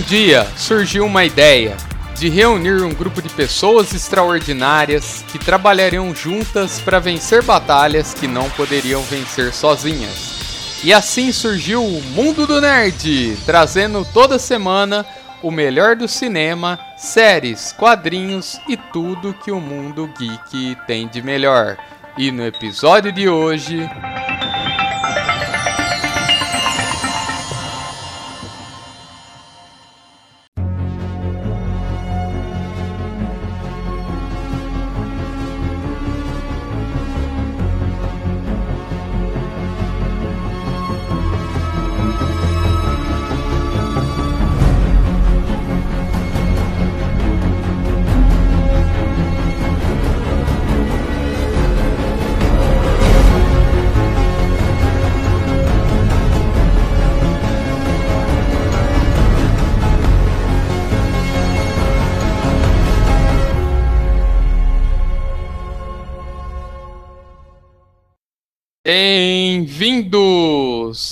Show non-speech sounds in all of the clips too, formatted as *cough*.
Um dia surgiu uma ideia de reunir um grupo de pessoas extraordinárias que trabalhariam juntas para vencer batalhas que não poderiam vencer sozinhas. E assim surgiu o Mundo do Nerd, trazendo toda semana o melhor do cinema, séries, quadrinhos e tudo que o mundo geek tem de melhor. E no episódio de hoje. Bem-vindos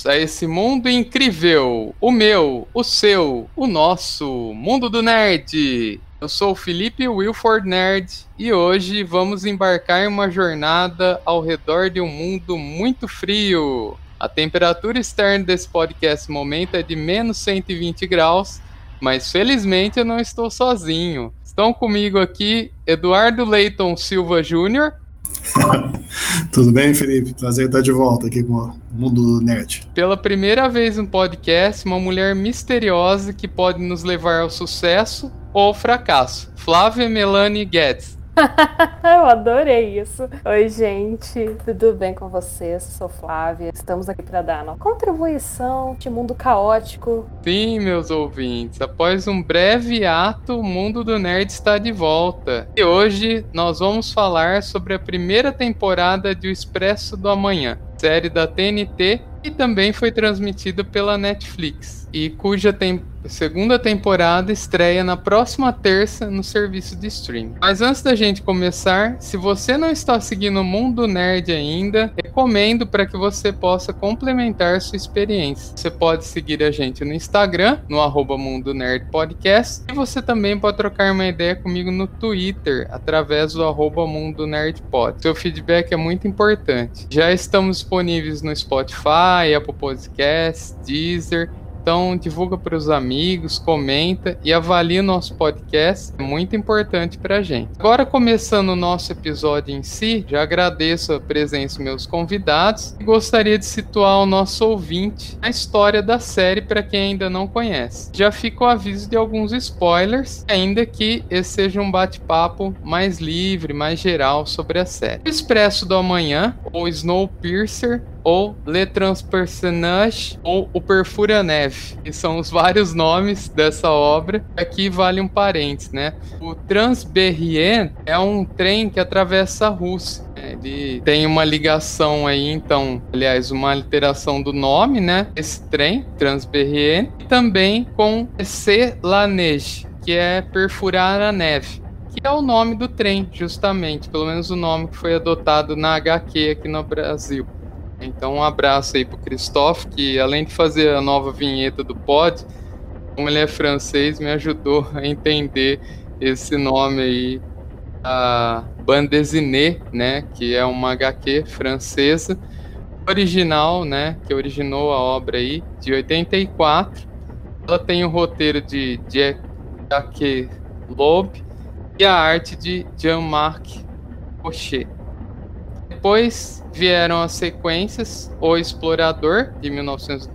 a esse mundo incrível, o meu, o seu, o nosso, mundo do nerd. Eu sou o Felipe Wilford Nerd e hoje vamos embarcar em uma jornada ao redor de um mundo muito frio. A temperatura externa desse podcast momento é de menos 120 graus, mas felizmente eu não estou sozinho. Estão comigo aqui Eduardo Leighton Silva Jr. *laughs* Tudo bem, Felipe? Prazer estar de volta aqui com o Mundo Nerd. Pela primeira vez no podcast, uma mulher misteriosa que pode nos levar ao sucesso ou ao fracasso. Flávia Melanie Guedes. *laughs* Eu adorei isso. Oi, gente, tudo bem com vocês? Sou Flávia. Estamos aqui para dar uma contribuição de mundo caótico. Sim, meus ouvintes. Após um breve ato, o mundo do nerd está de volta. E hoje nós vamos falar sobre a primeira temporada de O Expresso do Amanhã, série da TNT e também foi transmitida pela Netflix e cuja tem segunda temporada estreia na próxima terça no serviço de streaming. Mas antes da gente começar, se você não está seguindo o Mundo Nerd ainda, recomendo para que você possa complementar sua experiência. Você pode seguir a gente no Instagram, no arroba Mundo Nerd Podcast, e você também pode trocar uma ideia comigo no Twitter, através do arroba Mundo Nerd Pod. Seu feedback é muito importante. Já estamos disponíveis no Spotify, Apple Podcasts, Deezer então, divulga para os amigos, comenta e avalie o nosso podcast, é muito importante para a gente. Agora, começando o nosso episódio em si, já agradeço a presença dos meus convidados e gostaria de situar o nosso ouvinte na história da série para quem ainda não conhece. Já fica o aviso de alguns spoilers, ainda que esse seja um bate-papo mais livre, mais geral sobre a série. O Expresso do Amanhã, ou Snowpiercer, ou Le Transpersonnage ou O Perfura Neve, que são os vários nomes dessa obra. Aqui vale um parênteses, né? O Transberrien é um trem que atravessa a Rússia. Ele tem uma ligação aí, então, aliás, uma alteração do nome, né? Esse trem, Transberrien, e também com C. Que é perfurar a neve que é o nome do trem, justamente, pelo menos o nome que foi adotado na HQ aqui no Brasil. Então, um abraço aí pro Christophe, que além de fazer a nova vinheta do pod, como ele é francês, me ajudou a entender esse nome aí, a Bande dessinée, né, que é uma HQ francesa, original, né, que originou a obra aí, de 84. Ela tem o roteiro de Jacques Loeb e a arte de Jean-Marc Pochet. Depois vieram as sequências O Explorador, de 1900,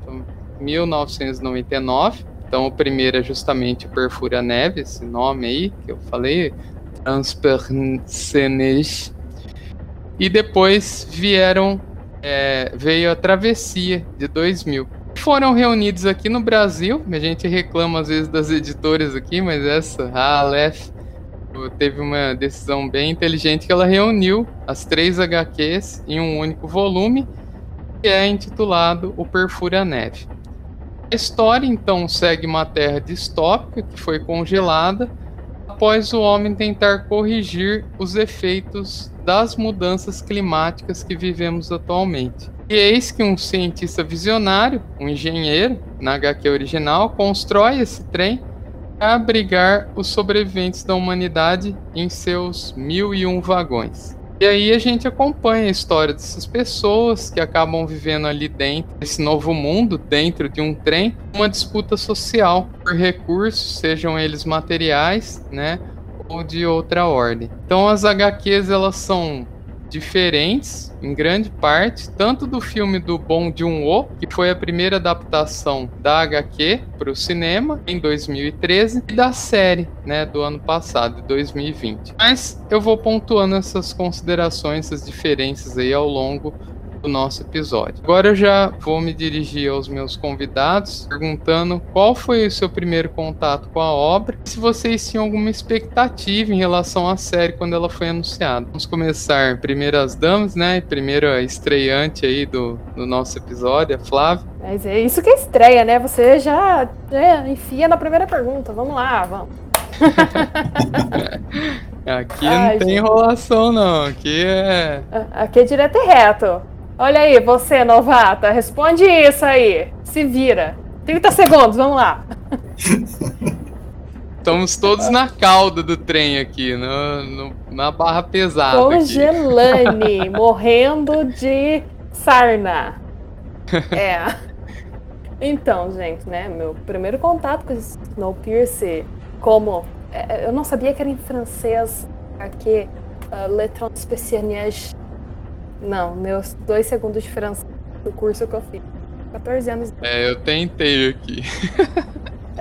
1999. Então, o primeiro é justamente Perfura Neve, esse nome aí que eu falei, Transpercenej. E depois vieram, é, veio a Travessia, de 2000. Foram reunidos aqui no Brasil, a gente reclama às vezes das editoras aqui, mas essa, a Aleph, teve uma decisão bem inteligente que ela reuniu as três HQs em um único volume, que é intitulado O Perfura Neve. A história então segue uma terra distópica que foi congelada após o homem tentar corrigir os efeitos das mudanças climáticas que vivemos atualmente. E eis que um cientista visionário, um engenheiro, na HQ original, constrói esse trem abrigar os sobreviventes da humanidade em seus mil e um vagões. E aí a gente acompanha a história dessas pessoas que acabam vivendo ali dentro desse novo mundo, dentro de um trem, uma disputa social por recursos, sejam eles materiais, né, ou de outra ordem. Então as HQs elas são diferentes, em grande parte, tanto do filme do Bong Joon-ho, que foi a primeira adaptação da HQ para o cinema em 2013, e da série, né, do ano passado, de 2020. Mas eu vou pontuando essas considerações, essas diferenças aí ao longo do nosso episódio. Agora eu já vou me dirigir aos meus convidados, perguntando qual foi o seu primeiro contato com a obra, e se vocês tinham alguma expectativa em relação à série quando ela foi anunciada. Vamos começar primeiro as damas, né? Primeiro a estreante aí do, do nosso episódio, a Flávia. Mas é isso que é estreia, né? Você já é, enfia na primeira pergunta. Vamos lá, vamos. *laughs* Aqui Ai, não tem gente. enrolação, não. Aqui é. Aqui é direto e reto. Olha aí, você, novata, responde isso aí. Se vira. 30 segundos, vamos lá. *laughs* Estamos todos na cauda do trem aqui, no, no na barra pesada. Congelane, *laughs* morrendo de sarna. *laughs* É. Então, gente, né? Meu primeiro contato com Snowpiercer, como. É, eu não sabia que era em francês, aqui, uh, Le Transspecianiage não, meus dois segundos de francês do curso que eu fiz. 14 anos. É, eu tentei aqui. *laughs*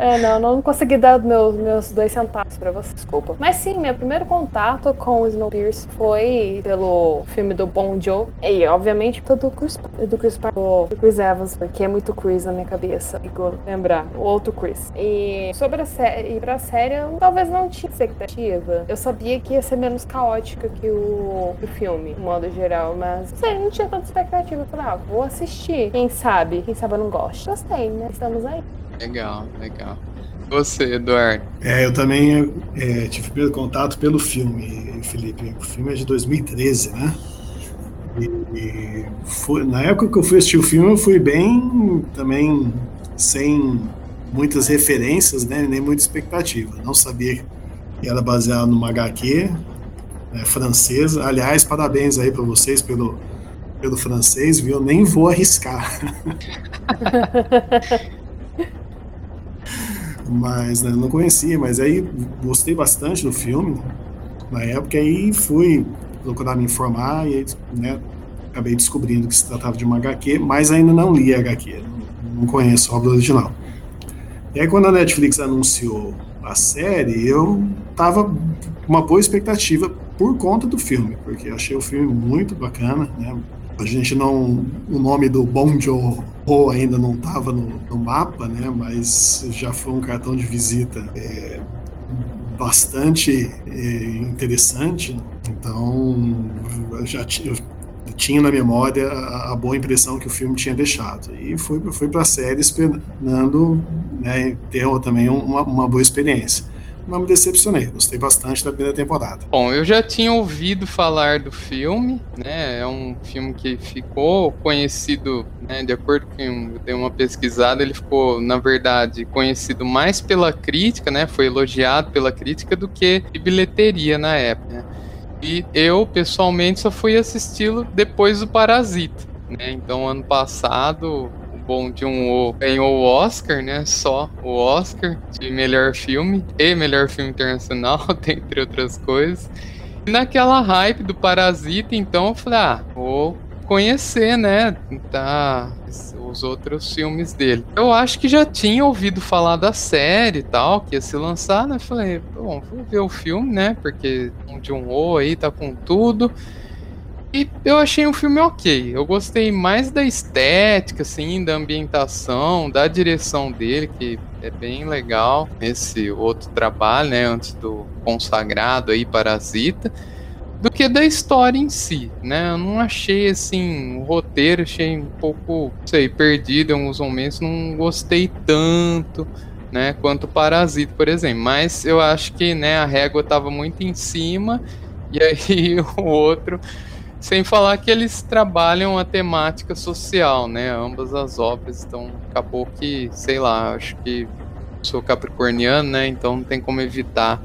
É, não, não consegui dar meus, meus dois centavos pra você, desculpa. Mas sim, meu primeiro contato com o Snowpiercer foi pelo filme do Bon Joe. E, obviamente, do Chris, do Chris, do Chris Evans, porque é muito Chris na minha cabeça. Fico lembrar, o outro Chris. E sobre a série, pra série, eu talvez não tinha expectativa. Eu sabia que ia ser menos caótica que o, o filme, de modo geral, mas não sei, não tinha tanta expectativa. Eu falei, ah, vou assistir. Quem sabe? Quem sabe eu não gosto. Gostei, né? Estamos aí. Legal, legal. Você, Eduardo? É, eu também é, tive primeiro contato pelo filme, Felipe. O filme é de 2013, né? E, e foi, na época que eu fui assistir o filme, eu fui bem também sem muitas referências, né? Nem muita expectativa. Não sabia que era baseado numa HQ né, francesa. Aliás, parabéns aí para vocês pelo, pelo francês, viu? Eu nem vou arriscar. *laughs* mas né, não conhecia, mas aí gostei bastante do filme na época e fui procurar me informar e né, acabei descobrindo que se tratava de uma HQ, mas ainda não li a HQ, não, conheço a obra original. E aí quando a Netflix anunciou a série, eu tava com uma boa expectativa por conta do filme, porque achei o filme muito bacana, né? A gente não. O nome do Bom Joe Ho ainda não estava no, no, mapa, né? Mas já foi um cartão de visita é, bastante é, interessante. Então, eu já eu tinha na memória a, a, boa impressão que o filme tinha deixado. E fui, fui para a série esperando né, ter também uma, uma boa experiência não me decepcionei. Gostei bastante da primeira temporada. Bom, eu já tinha ouvido falar do filme, né? É um filme que ficou conhecido, né? De acordo com eu dei uma pesquisada, ele ficou, na verdade, conhecido mais pela crítica, né? Foi elogiado pela crítica do que bilheteria na época. Né? E eu, pessoalmente, só fui assisti-lo depois do Parasita. Né? Então, ano passado, Bom um ganhou o Oscar, né? Só o Oscar de melhor filme e melhor filme internacional, *laughs* dentre outras coisas. E naquela hype do Parasita, então eu falei, ah, vou conhecer, né? Tá, os outros filmes dele. Eu acho que já tinha ouvido falar da série e tal, que ia se lançar, né? Falei, bom, vou ver o filme, né? Porque um de um O aí tá com tudo. E eu achei um filme ok. Eu gostei mais da estética, assim, da ambientação, da direção dele, que é bem legal. Esse outro trabalho, né, antes do consagrado aí, Parasita, do que da história em si, né? Eu não achei, assim, o roteiro, achei um pouco, sei, perdido em alguns momentos, não gostei tanto, né, quanto Parasita, por exemplo. Mas eu acho que, né, a régua estava muito em cima, e aí *laughs* o outro Sem falar que eles trabalham a temática social, né? Ambas as obras. Então acabou que, sei lá, acho que sou capricorniano, né? Então não tem como evitar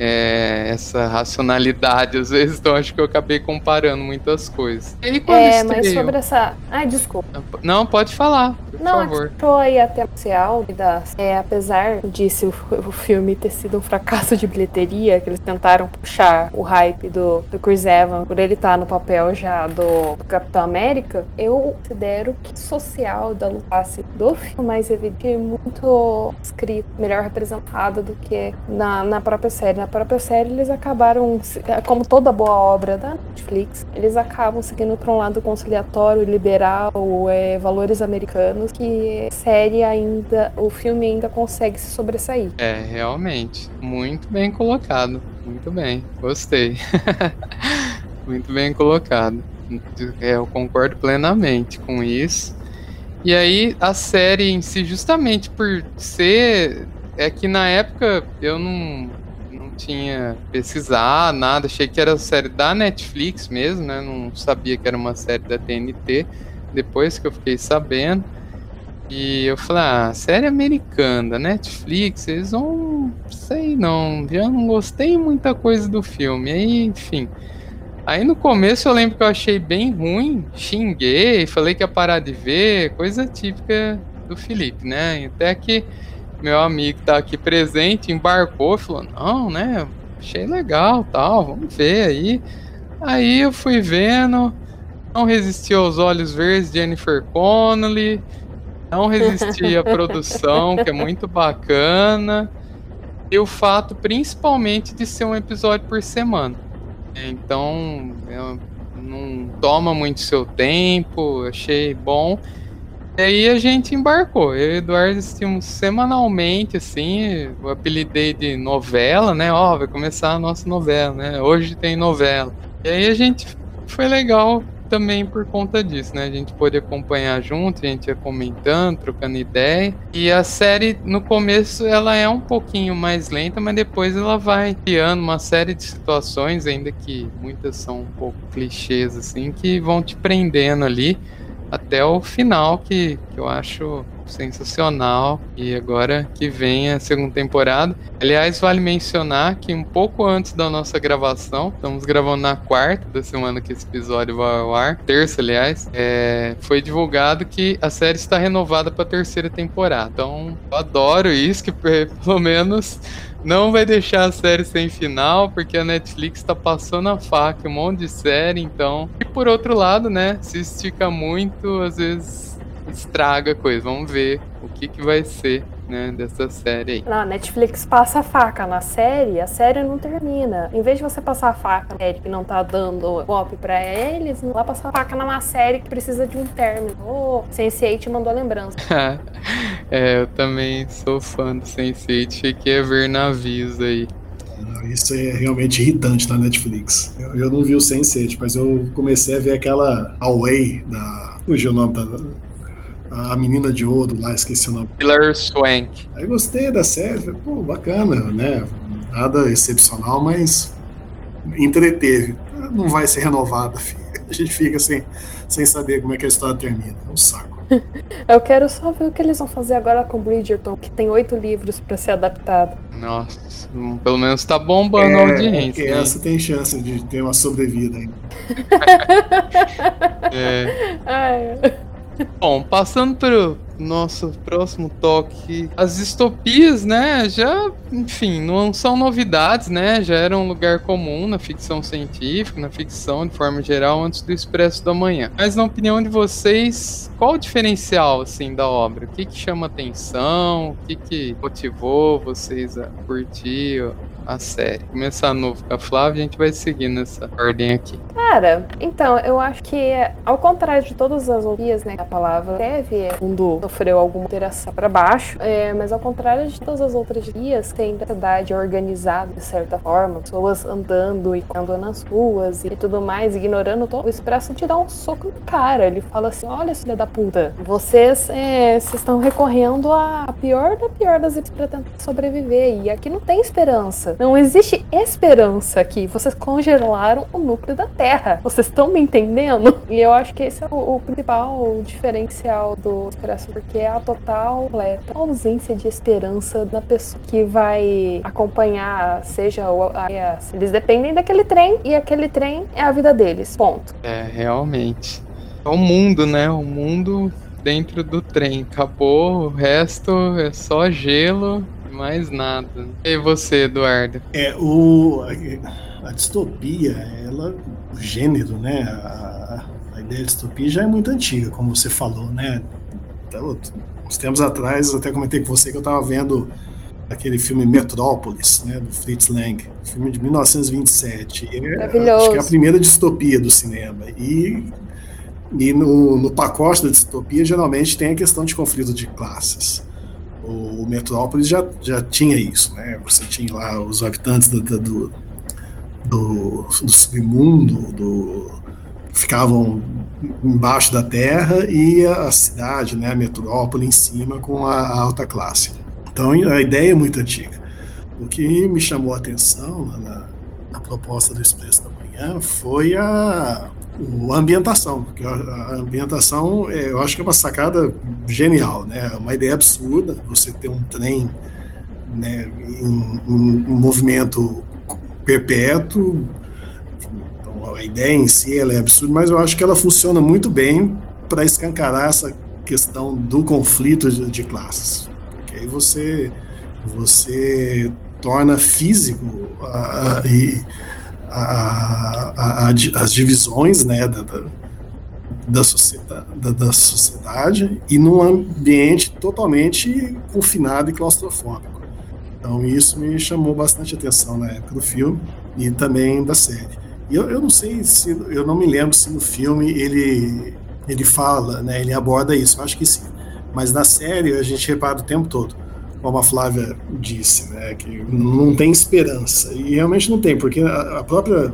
é, essa racionalidade às vezes, então acho que eu acabei comparando muitas coisas. E aí, quando é, estreio... mas sobre essa. Ai, desculpa. Não, pode falar, por Não, favor. Não, aí até social da. É, apesar disso o, o filme ter sido um fracasso de bilheteria, que eles tentaram puxar o hype do, do Chris Evans por ele estar no papel já do, do Capitão América, eu considero que social da Lucasse do filme mais evidente muito escrito, melhor representado do que na, na própria série. Na própria série, eles acabaram, como toda boa obra da Netflix, eles acabam seguindo para um lado conciliatório, liberal, é, valores americanos, que a série ainda, o filme ainda consegue se sobressair. É, realmente. Muito bem colocado. Muito bem. Gostei. *laughs* muito bem colocado. É, eu concordo plenamente com isso. E aí, a série em si, justamente por ser. É que na época eu não, tinha pesquisado nada, achei que era série da Netflix mesmo, né? Não sabia que era uma série da TNT. Depois que eu fiquei sabendo. E eu falei, ah, série americana, Netflix, eles vão. Sei não, já não gostei muita coisa do filme. Aí, enfim. Aí no começo eu lembro que eu achei bem ruim, xinguei, falei que ia parar de ver, coisa típica do Felipe, né? Até que meu amigo tá aqui presente, embarcou, falou, não, né, achei legal, tal, vamos ver aí. Aí eu fui vendo, não resisti aos olhos verdes de Jennifer Connelly, não resisti à *laughs* produção, que é muito bacana, e o fato principalmente de ser um episódio por semana. Então, não toma muito seu tempo, achei bom. E aí a gente embarcou. Eu e o Eduardo assistimos semanalmente, assim. Eu apelidei de novela, né? Ó, oh, vai começar a nossa novela, né? Hoje tem novela. E aí a gente foi legal também por conta disso, né? A gente pôde acompanhar junto, a gente ia comentando, trocando ideia. E a série, no começo, ela é um pouquinho mais lenta, mas depois ela vai criando uma série de situações, ainda que muitas são um pouco clichês, assim, que vão te prendendo ali até o final, que, que eu acho sensacional. E agora que vem a segunda temporada. Aliás, vale mencionar que um pouco antes da nossa gravação, estamos gravando na quarta da semana que esse episódio vai ao ar, terça, aliás, é, foi divulgado que a série está renovada para a terceira temporada. Então, eu adoro isso, que *laughs* pelo menos não vai deixar a série sem final, porque a Netflix tá passando a faca, um monte de série, então. E por outro lado, né, se estica muito, às vezes estraga a coisa. Vamos ver o que, que vai ser né, dessa série aí. Não, a Netflix passa a faca na série, a série não termina. Em vez de você passar a faca na série que não tá dando golpe pra eles, não vai passar a faca numa série que precisa de um término. Oh, Sense8 mandou lembrança. *laughs* é, eu também sou fã do Sense8, fiquei a ver navios aí. Isso é realmente irritante na Netflix. Eu, eu não vi o Sense8, mas eu comecei a ver aquela Away da. Fugiu o nome da a menina de ouro lá, esqueci o nome. Hilary Swank. Aí gostei da série, pô, bacana, né? Nada excepcional, mas entreteve. Não vai ser renovada, filho. *laughs* A gente fica sem, sem saber como é que a história termina. É um saco. *laughs* Eu quero só ver o que eles vão fazer agora com Bridgerton, que tem oito livros para ser adaptado. Nossa, pelo menos tá bombando é, a audiência. É, essa tem chance de ter uma sobrevida ainda. *laughs* é. Ai. Bom, passando para nosso próximo toque, as distopias, né, já, enfim, não são novidades, né, já era um lugar comum na ficção científica, na ficção de forma geral, antes do Expresso da Manhã. Mas na opinião de vocês, qual o diferencial, assim, da obra? O que que chama atenção? O que que motivou vocês a curtir a série. Começar novo com a Flávia, a gente vai seguir nessa ordem aqui. Cara, então, eu acho que, ao contrário de todas as outras, né, a palavra teve, mundo sofreu alguma alteração para baixo, é, mas ao contrário de todas as outras guias, tem a cidade organizada de certa forma, pessoas andando e andando nas ruas e tudo mais, ignorando todo, o Expresso te dá um soco no cara. Ele fala assim: olha, filha da puta, vocês, é, estão recorrendo à pior da pior das para tentar sobreviver, e aqui não tem esperança esperança. Não existe esperança aqui. Vocês congelaram o núcleo da Terra. Vocês estão me entendendo? E eu acho que esse é o, o principal diferencial do Expresso, porque é a total completa ausência de esperança da pessoa que vai acompanhar, seja o. A, eles dependem daquele trem e aquele trem é a vida deles. Ponto. É, realmente. É o mundo, né? O mundo dentro do trem. Acabou, o resto é só gelo mais nada. E você, Eduardo? É, o, a, a distopia, ela, o gênero, né? A, a, ideia de distopia já é muito antiga, como você falou, né? Então, uns tempos atrás, até comentei com você que eu estava vendo aquele filme Metrópolis, né, do Fritz Lang, filme de 1927. É, acho que é a primeira distopia do cinema. E e no, no pacote da distopia, geralmente tem a questão de conflito de classes. O, o Metrópolis já, já tinha isso, né? Você tinha lá os habitantes do, do, do, do submundo, do, ficavam embaixo da terra e a cidade, né, a metrópole em cima com a, a alta classe. Então a ideia é muito antiga. O que me chamou a atenção na, na proposta do Expresso da Manhã foi a, a ambientação, porque a ambientação é, eu acho que é uma sacada genial, né? É uma ideia absurda você ter um trem né, em, em movimento perpétuo. Então, a ideia em si ela é absurda, mas eu acho que ela funciona muito bem para escancarar essa questão do conflito de, de classes. Porque aí você, você torna físico uh, e a, a, as divisões né, da, da, da, sociedade, da, da sociedade e num ambiente totalmente confinado e claustrofóbico. Então isso me chamou bastante atenção na época do filme e também da série. E eu, eu não sei se eu não me lembro se no filme ele ele fala, né, ele aborda isso. Eu acho que sim. Mas na série a gente repara o tempo todo como a Flávia disse, né, que não tem esperança. E realmente não tem, porque a, própria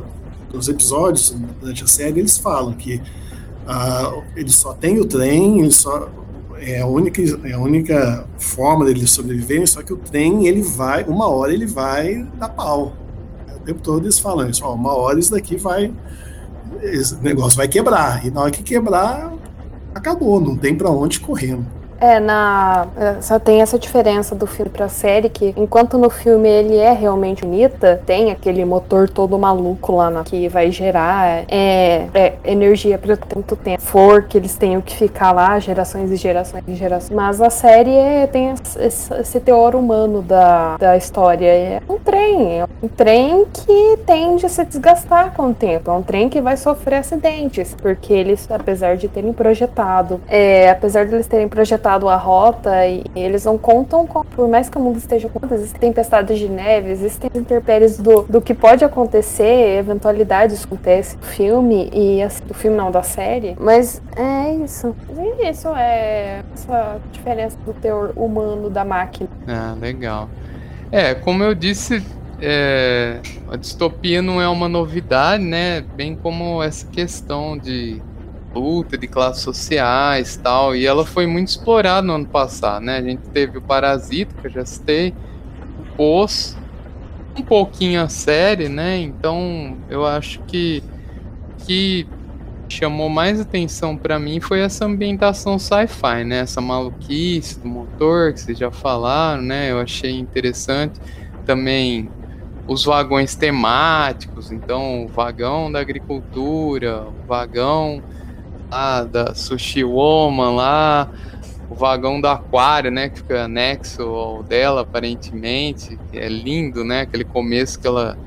os episódios durante a série eles falam que uh, ele só tem o trem, ele só é a única é a única forma dele sobreviver, só que o trem ele vai, uma hora ele vai dar pau. O tempo todo eles falam isso, uma hora isso daqui vai esse negócio vai quebrar. E na hora que quebrar, acabou, não tem para onde correr. É, na. É, só tem essa diferença do filme pra série, que enquanto no filme ele é realmente bonita, tem aquele motor todo maluco lá na, que vai gerar é, é, energia por tanto tempo. For que eles tenham que ficar lá, gerações e gerações e gerações. Mas a série é, tem esse, esse, teor humano da, da história. É um trem. É um trem que tende a se desgastar com o tempo. É um trem que vai sofrer acidentes. Porque eles, apesar de terem projetado, é, apesar de eles terem projetado a rota e eles não contam com, por mais que o mundo esteja com existem tempestades de neve, existem intempéries do, do que pode acontecer, eventualidades acontecem no filme e assim, do filme não da série, mas é isso. É isso é essa diferença do teor humano da máquina. Ah, legal. É, como eu disse, é, a distopia não é uma novidade, né? Bem como essa questão de luta de classes sociais tal, e ela foi muito explorada no ano passado, né? A gente teve o Parasita, que eu já citei, o Pôs, um pouquinho a série, né? Então eu acho que que chamou mais atenção para mim foi essa ambientação sci-fi, né? Essa maluquice do motor que vocês já falaram, né? Eu achei interessante também os vagões temáticos, então o vagão da agricultura, o vagão lá da Sushi Woman lá, o vagão do aquário, né, que fica anexo ao dela, aparentemente, é lindo, né, aquele começo que ela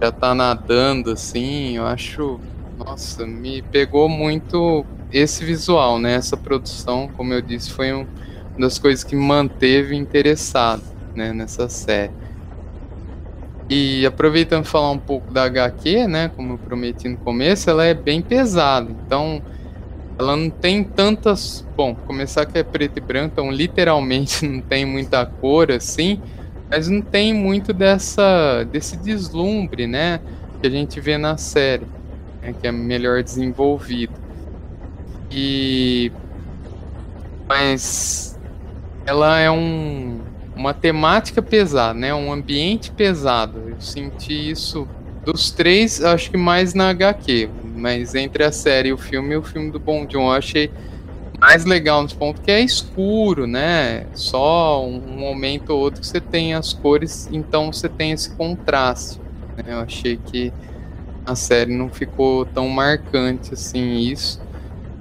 já tá nadando, assim, eu acho, nossa, me pegou muito esse visual, né, essa produção, como eu disse, foi um, uma das coisas que me manteve interessado, né, nessa série. E aproveitando falar um pouco da HQ, né, como eu prometi no começo, ela é bem pesada, então ela não tem tantas. Bom, começar que é preto e branco, então literalmente *laughs* não tem muita cor assim, mas não tem muito dessa desse deslumbre, né? Que a gente vê na série, né, que é melhor desenvolvido. E. Mas. Ela é um, uma temática pesada, né? Um ambiente pesado. Eu senti isso dos três, acho que mais na HQ, mas entre a série e o filme, o filme do Bom John eu achei mais legal nos pontos que é escuro, né? Só um momento ou outro que você tem as cores, então você tem esse contraste. Né? Eu achei que a série não ficou tão marcante assim isso,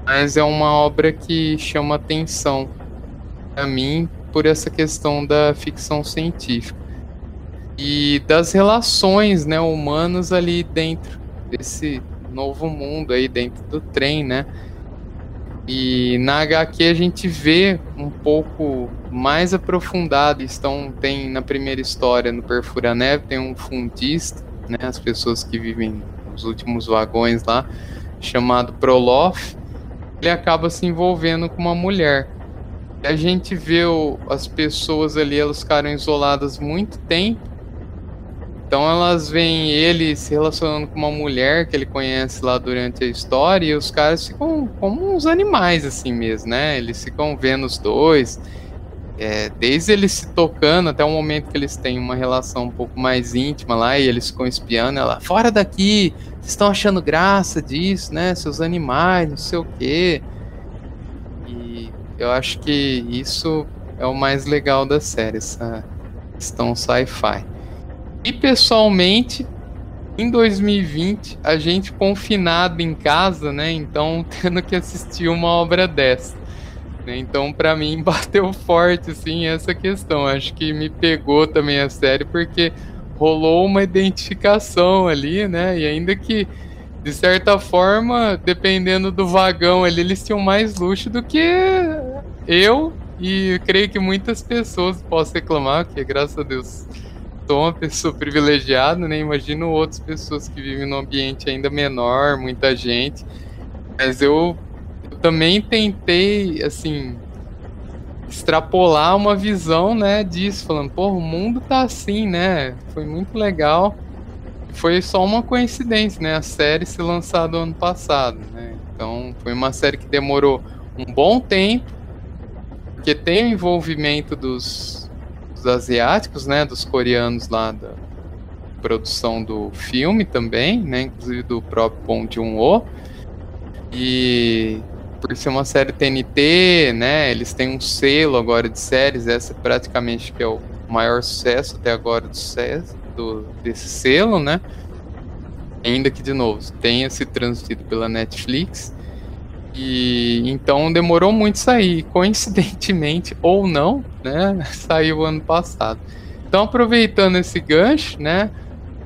mas é uma obra que chama atenção para mim por essa questão da ficção científica e das relações, né, humanas ali dentro desse novo mundo aí dentro do trem, né? E na HQ a gente vê um pouco mais aprofundado. Então tem na primeira história no Perfura Neve tem um fundista, né, as pessoas que vivem nos últimos vagões lá, chamado Prolof. Ele acaba se envolvendo com uma mulher. A gente vê o, as pessoas ali, elas ficaram isoladas muito tempo então elas veem ele se relacionando com uma mulher que ele conhece lá durante a história e os caras ficam como uns animais assim mesmo, né? Eles ficam vendo os dois, é, desde eles se tocando até o momento que eles têm uma relação um pouco mais íntima lá e eles ficam espiando ela, fora daqui, vocês estão achando graça disso, né? Seus animais, não sei o quê. E eu acho que isso é o mais legal da série, essa questão sci-fi. E pessoalmente, em 2020, a gente confinado em casa, né? Então, *laughs* tendo que assistir uma obra dessa. Né? Então, para mim, *laughs* bateu forte, assim, essa questão. Acho que me pegou também a série, porque rolou uma identificação ali, né? E ainda que, de certa forma, dependendo do vagão ali, eles tinham mais luxo do que eu. E creio que muitas pessoas possam reclamar, que graças a Deus sou uma pessoa privilegiada, né? Imagino outras pessoas que vivem num ambiente ainda menor, muita gente. Mas eu, eu também tentei, assim, extrapolar uma visão, né, disso, falando, pô, o mundo tá assim, né? Foi muito legal. Foi só uma coincidência, né? A série se lançada ano passado, né? Então, foi uma série que demorou um bom tempo, porque tem o envolvimento dos dos asiáticos, né, dos coreanos lá da produção do filme também, né, inclusive do próprio Bong Joon-ho. E por ser uma série TNT, né, eles têm um selo agora de séries, essa é praticamente que é o maior sucesso até agora do, do desse selo, né? Ainda que de novo tenha se transmitido pela Netflix. E então demorou muito sair, coincidentemente *laughs* ou não, né? *laughs* Saiu ano passado. Então aproveitando esse gancho, né?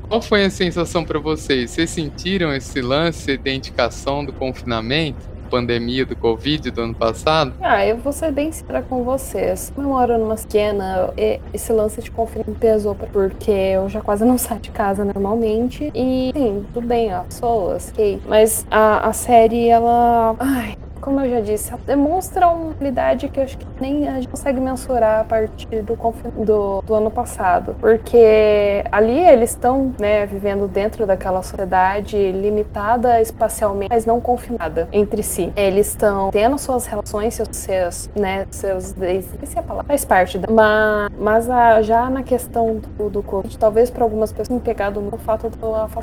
Qual foi a sensação para vocês? Vocês sentiram esse lance de indicação do confinamento? Pandemia do Covid do ano passado? Ah, eu vou ser bem sincera com vocês. Eu moro numa pequena, esse lance de confinamento pesou porque eu já quase não *laughs* saio de casa normalmente. E, sim, tudo bem, ó, pessoas, ok. Mas a, a série, ela. Ai, como eu já disse, demonstra uma habilidade que eu acho que nem a gente consegue mensurar a partir do, do, do ano passado. Porque ali eles estão né, vivendo dentro daquela sociedade limitada espacialmente, mas não confinada entre si. Eles estão tendo suas relações, seus, seus né, seus. Esqueci a palavra, faz parte da. Mas, mas a, já na questão do, do Covid, talvez para algumas pessoas me pegado no fato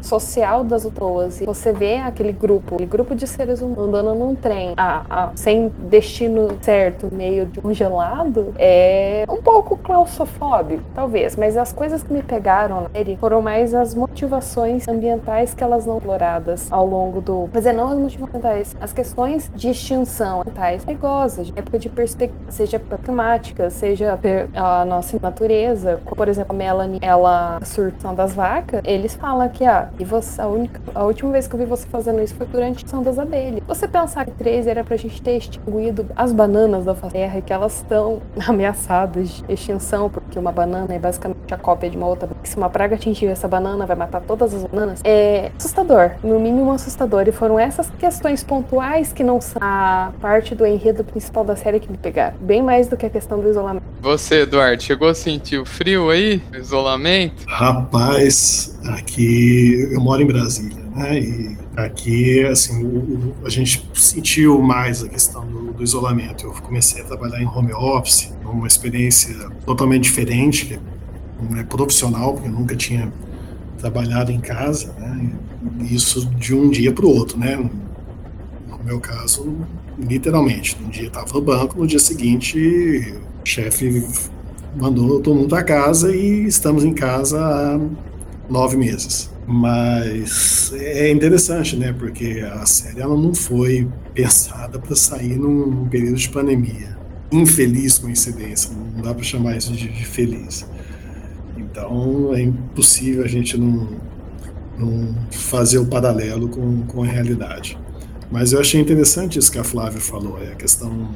social das pessoas. E você vê aquele grupo, aquele grupo de seres humanos andando num trem a, sem destino certo, meio de um gelado, é um pouco claustrofóbico, talvez. Mas as coisas que me pegaram na série foram mais as motivações ambientais que elas não exploradas ao longo do. Quer dizer, não as motivações ambientais, as questões de extinção ambientais perigosas, de época de perspectiva, seja climática, seja a nossa natureza. Por exemplo, a Melanie, ela, a das vacas, eles falam que ah, e você, a, única, a última vez que eu vi você fazendo isso foi durante a das abelhas. Você pensar que três era pra gente ter extinguido as bananas da terra, que elas estão *laughs* ameaçadas de extinção, porque uma banana é basicamente a cópia de uma outra. Se uma praga atingir essa banana, vai matar todas as bananas. É assustador, no mínimo assustador. E foram essas questões pontuais que não são a parte do enredo principal da série que me pegaram. Bem mais do que a questão do isolamento. Você, Eduardo, chegou a sentir o frio aí? O isolamento? Rapaz, aqui eu moro em Brasília, né? E Aqui, assim, o, a gente sentiu mais a questão do, do, isolamento. Eu comecei a trabalhar em home office, uma experiência totalmente diferente, né, profissional, porque eu nunca tinha trabalhado em casa, né? Isso de um dia para o outro, né? No meu caso, literalmente, um dia estava no banco, no dia seguinte o chefe mandou todo mundo para casa e estamos em casa há nove meses. Mas é interessante, né? Porque a série ela não foi pensada para sair num período de pandemia. Infeliz coincidência, não dá para chamar isso de, de, feliz. Então é impossível a gente não, não fazer o paralelo com, com a realidade. Mas eu achei interessante isso que a Flávia falou, é a questão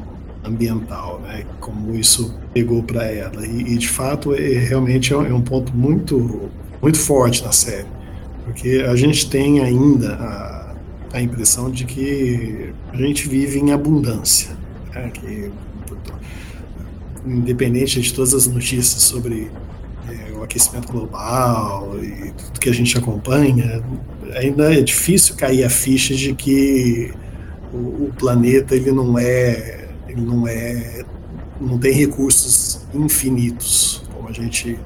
ambiental, né? Como isso pegou para ela e, e, de fato é, realmente é um, é um ponto muito muito forte na série porque a gente tem ainda a, a impressão de que a gente vive em abundância, né? que, independente de todas as notícias sobre é, o aquecimento global e tudo que a gente acompanha, ainda é difícil cair a ficha de que o, o planeta ele não é ele não é não tem recursos infinitos como a gente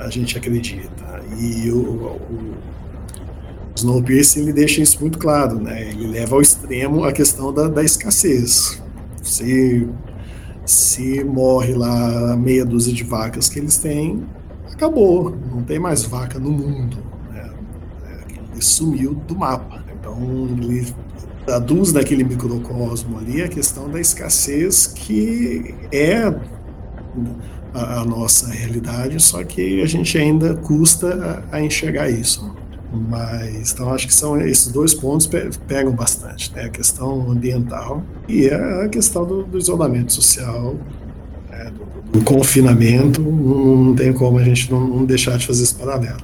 a gente acredita e o, o Snowpiercer ele deixa isso muito claro, né? Ele leva ao extremo a questão da, da escassez. Se, se morre lá meia dúzia de vacas que eles têm, acabou. Não tem mais vaca no mundo. Né? Ele sumiu do mapa. Então ele traduz naquele microcosmo ali a questão da escassez que é a, a nossa realidade, só que a gente ainda custa a, a enxergar isso. Mas, então, acho que são esses dois pontos pegam bastante, né? A questão ambiental e a questão do, do isolamento social, né? do, do, confinamento. Não, não, tem como a gente não, não, deixar de fazer esse paralelo.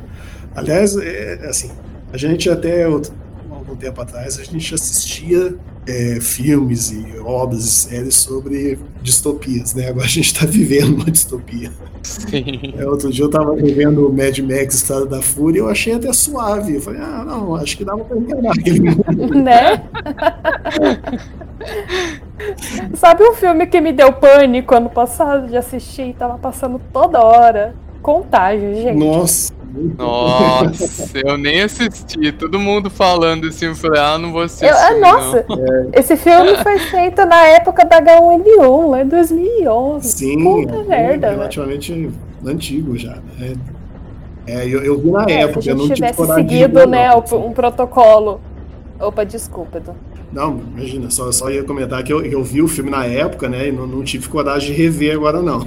Aliás, é, assim, a gente até algum tempo atrás, a gente assistia é, filmes e obras e séries sobre distopias, né? Agora a gente está vivendo uma distopia. Sim. É, outro dia eu estava vivendo o Mad Max Estrada da Fúria e eu achei até suave. Eu falei, ah, não, acho que dava para enganar aquele Né? Sabe um filme que me deu pânico ano passado de assistir? Tava passando toda hora. Contágio, gente. Nossa. Nossa, eu nem assisti. Todo mundo falando assim, eu falei, ah, não vou assistir. Eu, ah, nossa, não. esse filme foi feito na época da H1N1, lá em 2011. Sim, Puta é merda. Relativamente né? antigo já, né? É, eu, eu vi na é, época. Se a gente tivesse seguido, né, um protocolo. Opa, desculpa, Edu. Não, imagina, só, só ia comentar que eu, eu vi o filme na época, né, e não, não tive coragem de rever agora, não.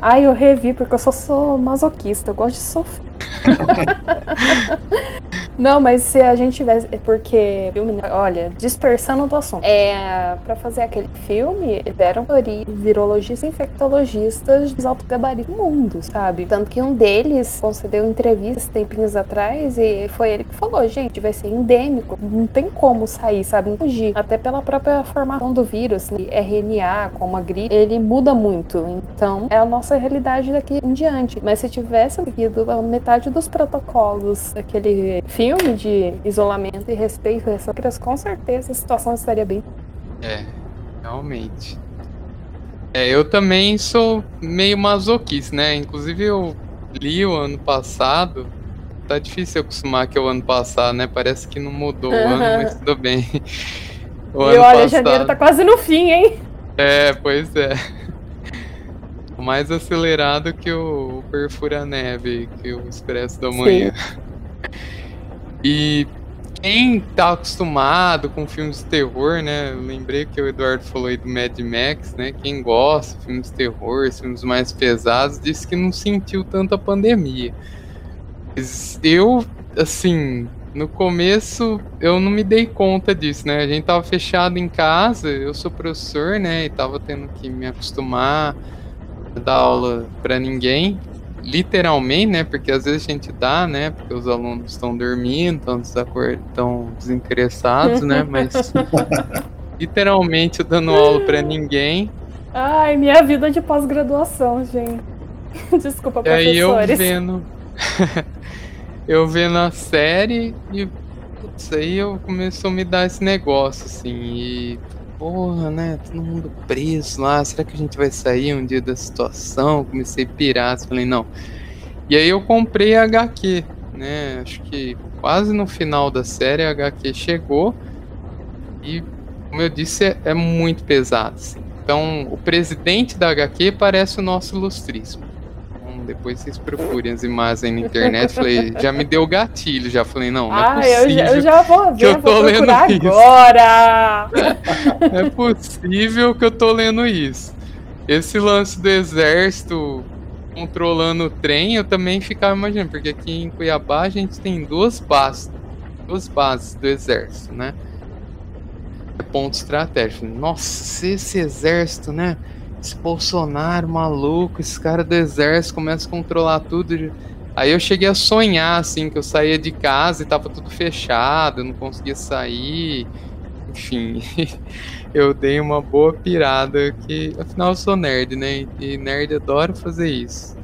Ai, eu revi porque eu só sou masoquista, eu gosto de sofrer. *laughs* Não, mas se a gente tivesse. É porque, olha, dispersando do assunto. É, pra fazer aquele filme, deram virologistas e infectologistas de alto gabarito do mundo, sabe? Tanto que um deles concedeu entrevistas tempinhos atrás e foi ele que falou: gente, vai ser endêmico, não tem como sair, sabe? Não fugir. Até pela própria formação do vírus, né? RNA, como a gripe, ele muda muito. Então, é a nossa realidade daqui em diante. Mas se tivesse seguido a metade dos protocolos daquele filme, filme de isolamento e respeito a essas com certeza a situação estaria bem. É, realmente. É, eu também sou meio masoquista, né? Inclusive eu li o ano passado. Tá difícil acostumar que é o ano passado, né? Parece que não mudou uhum. o ano, mas tudo bem. *laughs* O e olha, passado... janeiro tá quase no fim, hein? É, pois é. *laughs* Mais acelerado que o Perfura Neve, que o Expresso da Manhã. Sim. E quem tá acostumado com filmes de terror, né? Eu lembrei que o Eduardo falou aí do Mad Max, né? Quem gosta de filmes de terror, filmes mais pesados, disse que não sentiu tanta pandemia. Eu, assim, no começo eu não me dei conta disso, né? A gente tava fechado em casa, eu sou professor, né? E tava tendo que me acostumar a dar aula para ninguém literalmente, né? Porque às vezes a gente dá, né? Porque os alunos estão dormindo, estão desacord... estão desinteressados, né? *laughs* Mas *laughs* literalmente dando aula para ninguém. Ai, minha vida de pós-graduação, gente. *laughs* Desculpa, e aí eu vendo eu vendo a série e putz, aí eu começou a me dar esse negócio assim e porra, né? Todo mundo preso lá. Será que a gente vai sair um dia da situação? Comecei a pirar, falei, não. E aí eu comprei a HQ, né? Acho que quase no final da série a HQ chegou e, como eu disse, é, é muito pesado. Assim. Então, o presidente da HQ parece o nosso ilustríssimo. Depois vocês procurem as imagens na internet. Falei, já me deu gatilho, já falei, não, não é Ah, possível. eu, já- eu já vou ver, que eu tô vou lendo isso. agora. Não *laughs* é possível que eu tô lendo isso. Esse lance do exército controlando o trem, eu também ficava imaginando, porque aqui em Cuiabá a gente tem duas bases, duas bases do exército, né? É ponto estratégico. Nossa, se esse exército, né? Esse Bolsonaro maluco, esse cara do exército começa a controlar tudo. Aí eu cheguei a sonhar, assim, que eu saía de casa e tava tudo fechado, eu não conseguia sair. Enfim, *laughs* eu dei uma boa pirada, que afinal eu sou nerd, né? E nerd adora fazer isso.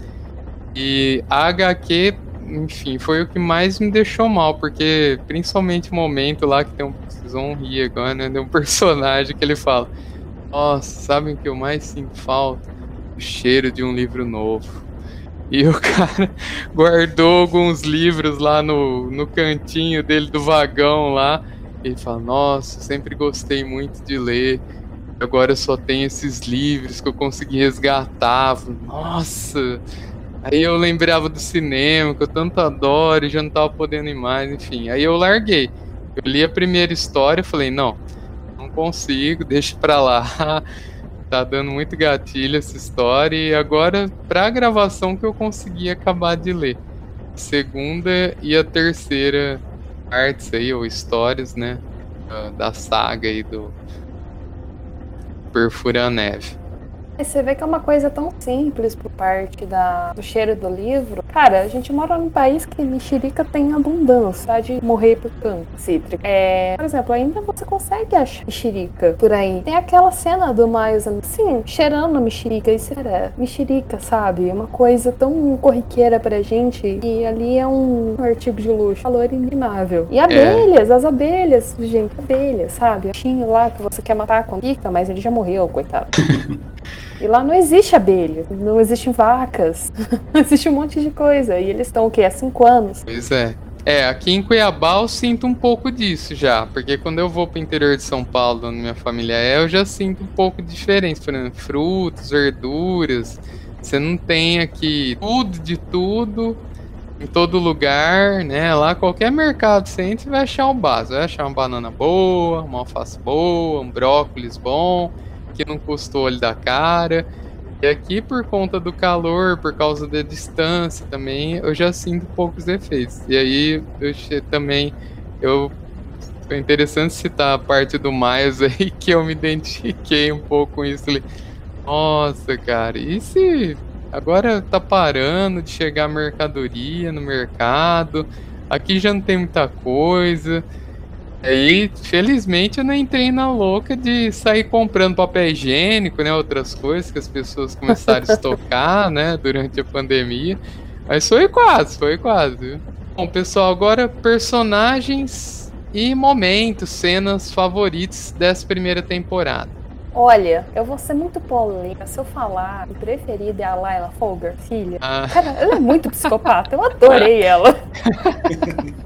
E a HQ, enfim, foi o que mais me deixou mal, porque principalmente o momento lá que tem um. Vocês vão rir agora, né? Tem um *laughs* personagem que ele fala: Nossa, sabem que eu mais sinto falta? O cheiro de um livro novo. E o *laughs* cara guardou alguns livros lá no, no cantinho dele do vagão lá. Ele fala: Nossa, sempre gostei muito de ler. Agora eu só tenho esses livros que eu consegui resgatar. Nossa! Aí eu lembrava do cinema, que eu tanto adoro e já não tava podendo ir mais, enfim. Aí eu larguei. Eu li a primeira história e falei: não consigo, deixa pra lá. *laughs* Tá dando muito gatilho essa história. E agora, pra gravação que eu consegui acabar de ler. Segunda e a terceira partes aí, ou histórias, né? da- saga aí do Perfura a Neve. Você vê que é uma coisa tão simples por parte da, do cheiro do livro. Cara, a gente mora num país que mexerica tem abundância, tá? De morrer por câncer cítrico. É, por exemplo, ainda você consegue achar mexerica por aí. Tem aquela cena do Miles, assim, cheirando mexerica. Isso era mexerica, sabe? É uma coisa tão corriqueira pra gente. E ali é um artigo de luxo, valor inimaginável. E abelhas, as abelhas, gente, abelhas, sabe? O bichinho lá que você quer matar com pica, mas ele já morreu, coitado. *laughs* E lá não existe abelha, não existem vacas, *laughs* existe um monte de coisa. E eles estão o quê? Há cinco anos. Pois é. É, aqui em Cuiabá eu sinto um pouco disso já, porque quando eu vou pro interior de São Paulo, onde minha família é, eu já sinto um pouco de diferença. Por exemplo, frutas, verduras. Você não tem aqui tudo de tudo, em todo lugar, né? Lá qualquer mercado você entra, você vai achar o básico. Vai achar uma banana boa, uma alface boa, um brócolis bom, que não custou olho da cara. E aqui, por conta do calor, por causa da distância também, eu já sinto poucos efeitos. E aí, eu também, eu... Foi interessante citar a parte do Miles *laughs* aí, que eu me identifiquei um pouco com isso. Falei, Nossa, cara, e se agora tá parando de chegar mercadoria no mercado? Aqui já não tem muita coisa. Aí, felizmente, eu não entrei na louca de sair comprando papel higiênico, né? Outras coisas que as pessoas começaram a *laughs* estocar, né? Durante a pandemia. Mas foi quase, foi quase. Bom, pessoal, agora personagens e momentos, cenas favoritos dessa primeira temporada. Olha, eu vou ser muito polêmica se eu falar que preferida é a Layla Folger, filha. Ah, Cara, ela é muito psicopata, eu adorei ela. *laughs*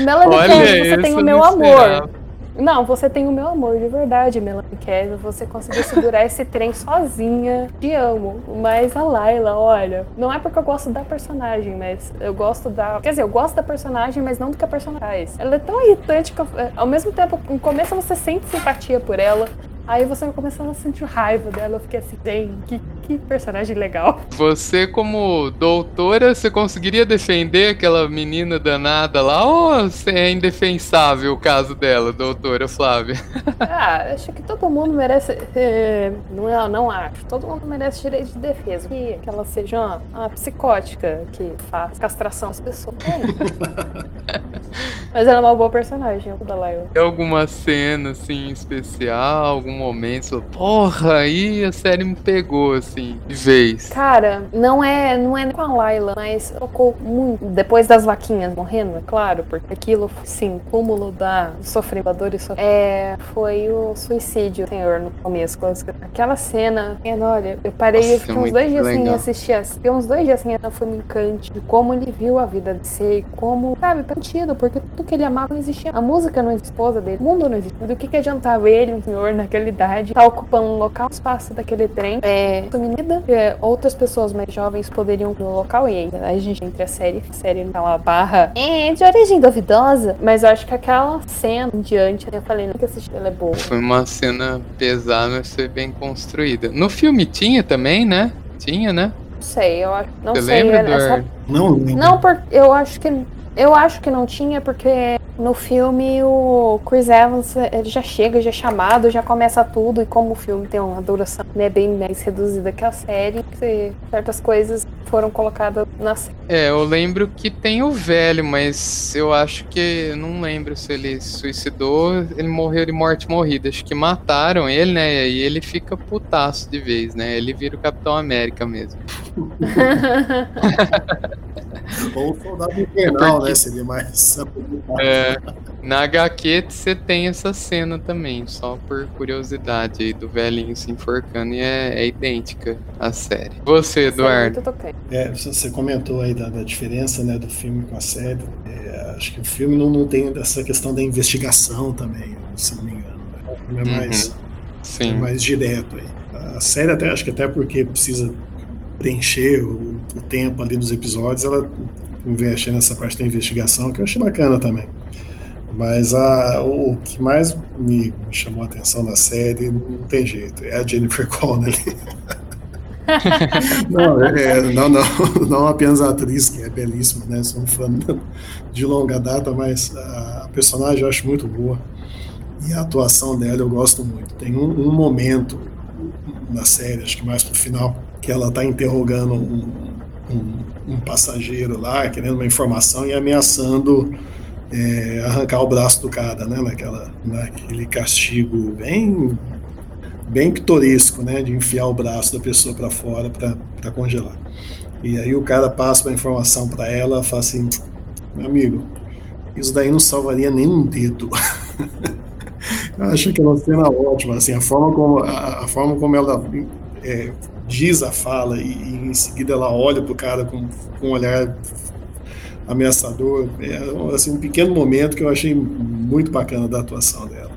Melanie olha, Kevin, você tem o meu amor. esperava. Não, você tem o meu amor, de verdade, Melanie Kevin. Você conseguiu segurar esse trem sozinha. Te amo. Mas a Layla, olha, não é porque eu gosto da personagem, mas eu gosto da. Quer dizer, eu gosto da personagem, mas não do que a personagem faz. Ela é tão irritante que eu- é, ao mesmo tempo, no começo você sente simpatia por ela. Aí você começando a sentir raiva dela. Eu fiquei assim, bem, que, que personagem legal. Você, como doutora, você conseguiria defender aquela menina danada lá ou você é indefensável o caso dela, doutora Flávia? *laughs* Ah, acho que todo mundo merece. é, não, é- não acho. Todo mundo merece direito de defesa. Que, que ela seja uma, uma psicótica que faz castração às pessoas. É. *laughs* Mas ela é uma boa personagem, o da Layla. Tem alguma cena, assim, especial, algum momento, falou, porra, aí a série me pegou, assim, de vez? Cara, não é, não é com a Laila, mas tocou muito. Depois das vaquinhas morrendo, é claro, porque aquilo, sim, cúmulo da sofredor e so... É, foi o suicídio, senhor, no começo. Aquela cena, olha, eu parei, Nossa, eu fiquei uns dois dias sem assistir, fiquei uns dois dias sem foi um encante de como ele viu a vida de ser, como, sabe, sentido, porque tudo que ele amava não existia. A música não existia, esposa dele, o mundo não existia. Do que, que adiantava ele, um senhor naquela idade, estar tá ocupando um local, espaço daquele trem, é, comida, é, outras pessoas mais jovens poderiam ir no local e aí a gente entre a série, a série naquela barra é, de origem duvidosa, mas eu acho que aquela cena em diante, eu falei, nunca assisti, ela é boa. Foi uma cena pesada, mas foi bem construída. No filme tinha também, né? Tinha, né? Não sei, eu acho. Não Você sei. Lembra, essa... Não lembro. Não, porque eu acho que eu acho que não tinha, porque no filme o Chris Evans ele já chega, já é chamado, já começa tudo, e como o filme tem uma duração né, bem mais reduzida que a série, certas coisas foram colocadas na série. É, eu lembro que tem o velho, mas eu acho que. Não lembro se ele suicidou, ele morreu de morte morrida. Acho que mataram ele, né? E ele fica putaço de vez, né? Ele vira o Capitão América mesmo. *laughs* Ou o soldado invernal, né? Seria mais. É, na HQ você tem essa cena também, só por curiosidade aí do velhinho se enforcando e é, é idêntica à série. Você, Eduardo? É, você comentou aí da, da, diferença né, do filme com a série. É, acho que o filme não, não tem essa questão da investigação também, se não me engano. Né? O filme é uhum. mais, uhum. Sim. É mais direto aí. A série até acho que até porque precisa preencher o, o, tempo ali dos episódios, ela investe nessa parte da investigação, que eu achei bacana também. Mas a, o que mais me chamou a atenção na série, não tem jeito, é a Jennifer *laughs* Connelly. *laughs* não, é, não, não, *laughs* não apenas a atriz, que é belíssima, né? Sou um fã de longa data, mas a personagem eu acho muito boa. E a atuação dela eu gosto muito. Tem um, um momento na série, acho que mais pro final, que ela está interrogando um, um, um, passageiro lá, querendo uma informação e ameaçando é, arrancar o braço do cara, né? Naquela, naquele castigo bem, bem pitoresco, né? De enfiar o braço da pessoa para fora para congelar. E aí o cara passa uma informação para ela, fala assim, meu amigo, isso daí não salvaria nem um dedo. *laughs* Eu acho que é uma cena ótima, assim, a forma como, a, a forma como ela é, diz a fala e, e em seguida ela olha para o cara com, com um olhar ameaçador. É assim, um pequeno momento que eu achei muito bacana da atuação dela.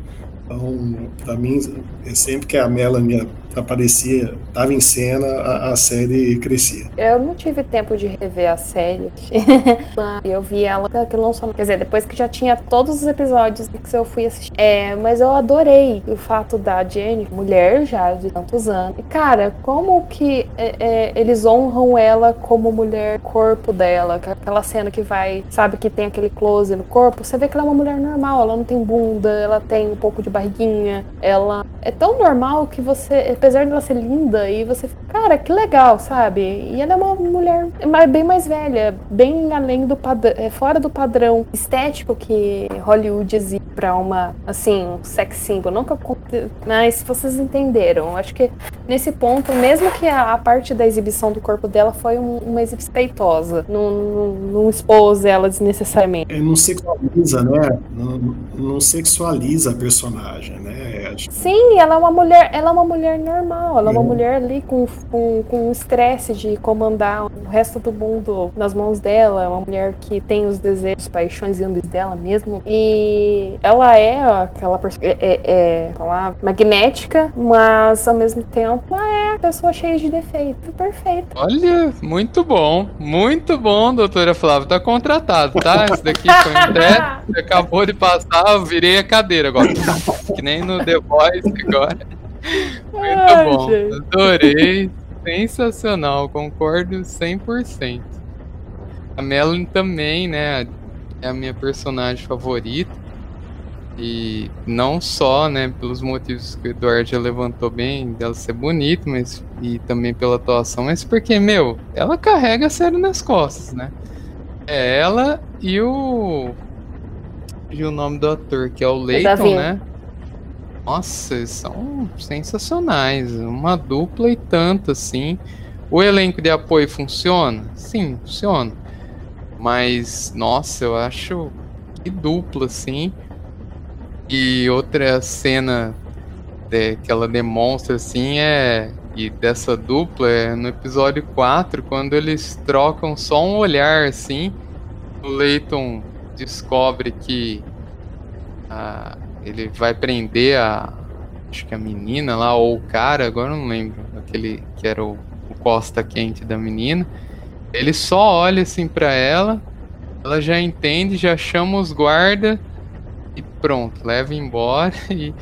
Então, para mim, é sempre que a Melanie aparecia, estava em cena, a, a, série crescia. Eu não tive tempo de rever a série. *laughs* eu vi ela que lançou. Quer dizer, depois que já tinha todos os episódios que eu fui assistir. É, mas eu adorei o fato da Jenny, mulher já de tantos anos. E, cara, como que é, é, eles honram ela como mulher, corpo dela, aquela cena que vai, sabe, que tem aquele close no corpo. Você vê que ela é uma mulher normal, ela não tem bunda, ela tem um pouco de barriguinha, ela é tão normal que você apesar de ela ser linda, e você fica, cara, que legal, sabe? E ela é uma mulher bem mais velha, bem além do padrão, é, fora do padrão estético que Hollywood exige pra uma, assim, um sex symbol. Nunca, mas vocês entenderam. Acho que nesse ponto, mesmo que a, a parte da exibição do corpo dela foi um, uma exibição peitosa, não, não, não, expôs ela desnecessariamente. É, não sexualiza, né? Não, não sexualiza a personagem, né? Sim, ela é uma mulher, ela é uma mulher normal normal. Ela é uma uhum. mulher ali com, com, com estresse de comandar o resto do mundo nas mãos dela. É uma mulher que tem os desejos, paixões e ambições dela mesmo. E ela é aquela é, é, é falar, magnética, mas ao mesmo tempo ela é a pessoa cheia de defeito. Perfeito. Olha, muito bom. Muito bom, doutora Flávia. Tá contratado, tá? Esse daqui foi um teste. *laughs* Acabou de passar, eu virei a cadeira agora. Que nem no The Voice agora. Muito Ai, bom. Gente. Adorei. Sensacional. Concordo 100%. A Melanie também, né? É a minha personagem favorita. E não só, né, pelos motivos que o Eduardo já levantou bem, dela ser bonita, mas e também pela atuação, mas porque, meu, ela carrega a série nas costas, né? É ela e o. E o nome do ator, que é o Leighton, né? Nossa, são sensacionais. Uma dupla e tanto, assim. O elenco de apoio funciona? Sim, funciona. Mas, nossa, eu acho que dupla, assim. E outra cena de, que ela demonstra, assim, é. E dessa dupla é no episódio 4, quando eles trocam só um olhar, assim. O Leighton descobre que a, ele vai prender a. Acho que a menina lá, ou o cara, agora não lembro. Aquele que era o, o costa quente da menina. Ele só olha assim para ela, ela já entende, já chama os guarda e pronto, leva embora. *laughs* E,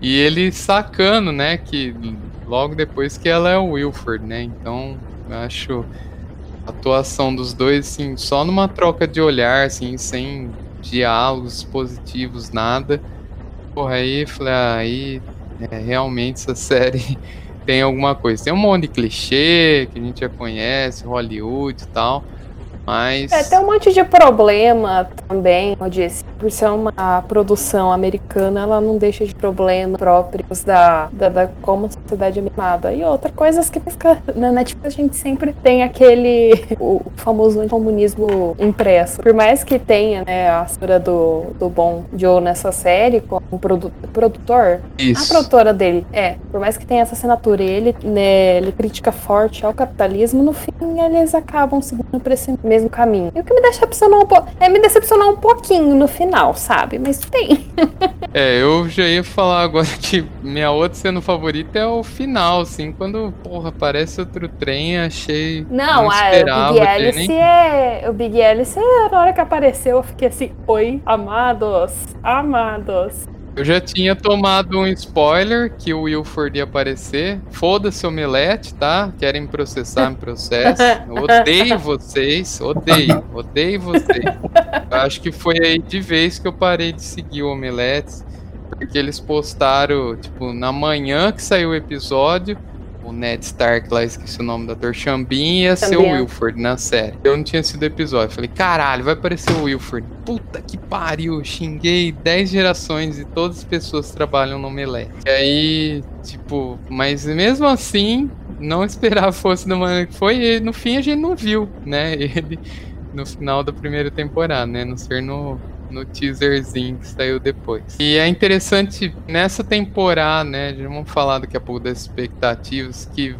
e ele sacando, né, que logo depois que ela é o Wilford, né? Então, acho a atuação dos dois, assim, só numa troca de olhar, assim, sem diálogos positivos, nada. Porra, aí falei, ah, aí é, realmente essa *laughs* série tem alguma coisa. Tem um monte de clichê que a gente já conhece, Hollywood e tal. Mas. É, tem um monte de problema também, como eu disse. Por ser uma produção americana, ela não deixa de problemas próprios da, da, da como sociedade animada. E outra, coisas que fica na Netflix, a gente sempre tem aquele. o famoso comunismo impresso. Por mais que tenha, né, a história do, do Bom Joe nessa série, como produ, produtor. Isso. A produtora dele, é. Por mais que tenha essa assinatura, ele, né, ele critica forte ao capitalismo, no fim eles acabam seguindo por esse mesmo caminho. E o que me decepcionou um pouco. É me decepcionar um pouquinho no final, sabe? Mas tem. *laughs* é, eu já ia falar agora *laughs* que minha outra cena favorita é o final, assim, quando, porra, aparece outro trem, achei. Não, não esperava, a, o Big Alice nem... é. O Big Alice, é, na hora que apareceu, eu fiquei assim, oi, amados, amados. Eu já tinha tomado um spoiler que o Wilford ia aparecer. Foda-se Omelete, tá? Querem processar, me processo. Odeio *laughs* vocês, odeio, odeio vocês. Eu acho que foi aí de vez que eu parei de seguir o Omelete, porque eles postaram, tipo, na manhã que saiu o episódio, o Ned Stark lá, esqueci o nome do ator, Xambin ia ser o Wilford na série. Eu não tinha sido episódio. Falei, caralho, vai aparecer o Wilford. Puta que pariu, xinguei 10 gerações e todas as pessoas trabalham no Melé. E aí, tipo, mas mesmo assim, não *laughs* esperava fosse da maneira que foi. E no fim a gente não viu, né? *laughs* Ele no final da primeira temporada, né? Não ser no, no teaserzinho que saiu depois. E é interessante nessa temporada, né? Vamos falar daqui a pouco das expectativas, que